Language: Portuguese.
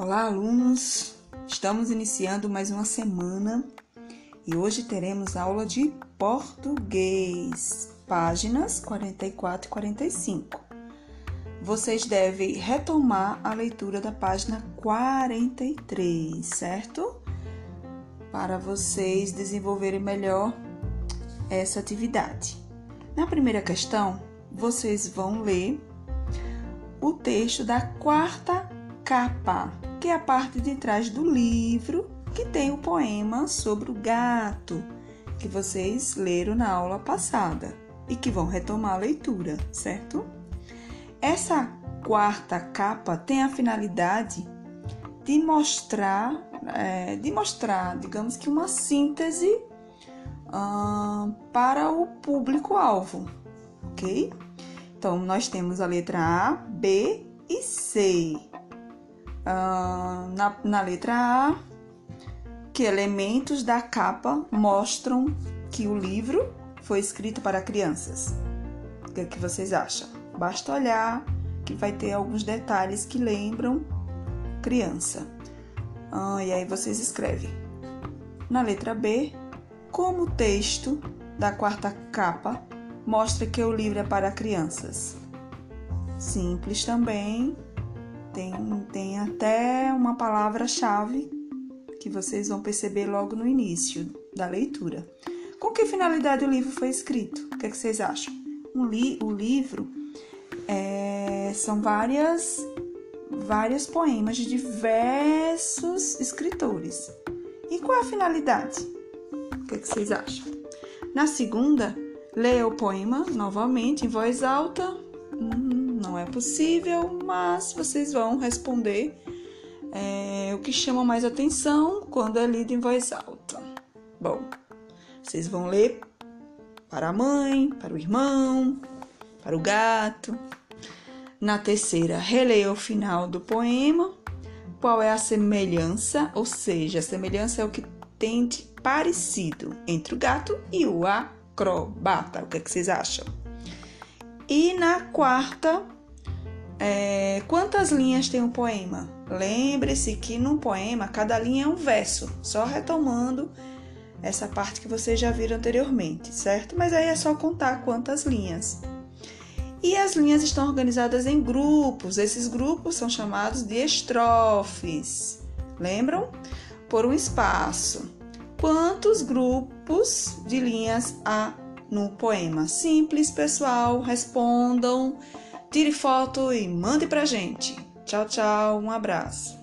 Olá, alunos! Estamos iniciando mais uma semana e hoje teremos aula de português, páginas 44 e 45. Vocês devem retomar a leitura da página 43, certo? Para vocês desenvolverem melhor essa atividade. Na primeira questão, vocês vão ler o texto da quarta capa que é a parte de trás do livro que tem o poema sobre o gato que vocês leram na aula passada e que vão retomar a leitura, certo? Essa quarta capa tem a finalidade de mostrar, é, de mostrar, digamos que uma síntese para o público-alvo, ok? Então, nós temos a letra A, B e C. Uh, na, na letra A, que elementos da capa mostram que o livro foi escrito para crianças. O que, é que vocês acham? Basta olhar que vai ter alguns detalhes que lembram criança. Ah, e aí vocês escrevem. Na letra B, como o texto da quarta capa mostra que o livro é para crianças. Simples também, tem, tem até uma palavra-chave que vocês vão perceber logo no início da leitura. Com que finalidade o livro foi escrito? O que, é que vocês acham? Um li, o livro é, são várias, vários poemas de diversos escritores. E qual a finalidade? O que, é que vocês acham? Na segunda, leia o poema novamente em voz alta. Hum, não é possível, mas vocês vão responder é, o que chama mais atenção quando é lido em voz alta. Bom, vocês vão ler para a mãe, para o irmão, para o gato. Na terceira, releia o final do poema. Qual é a semelhança? Ou seja, a semelhança é o que tem de parecido entre o gato e o acrobata. O que, é que vocês acham? E na quarta, é, quantas linhas tem um poema? Lembre-se que num poema cada linha é um verso, só retomando essa parte que vocês já viram anteriormente, certo? Mas aí é só contar quantas linhas. E as linhas estão organizadas em grupos, esses grupos são chamados de estrofes. Lembram? Por um espaço. Quantos grupos de linhas há no poema? Simples, pessoal, respondam tire foto e mande pra gente. Tchau, tchau, um abraço.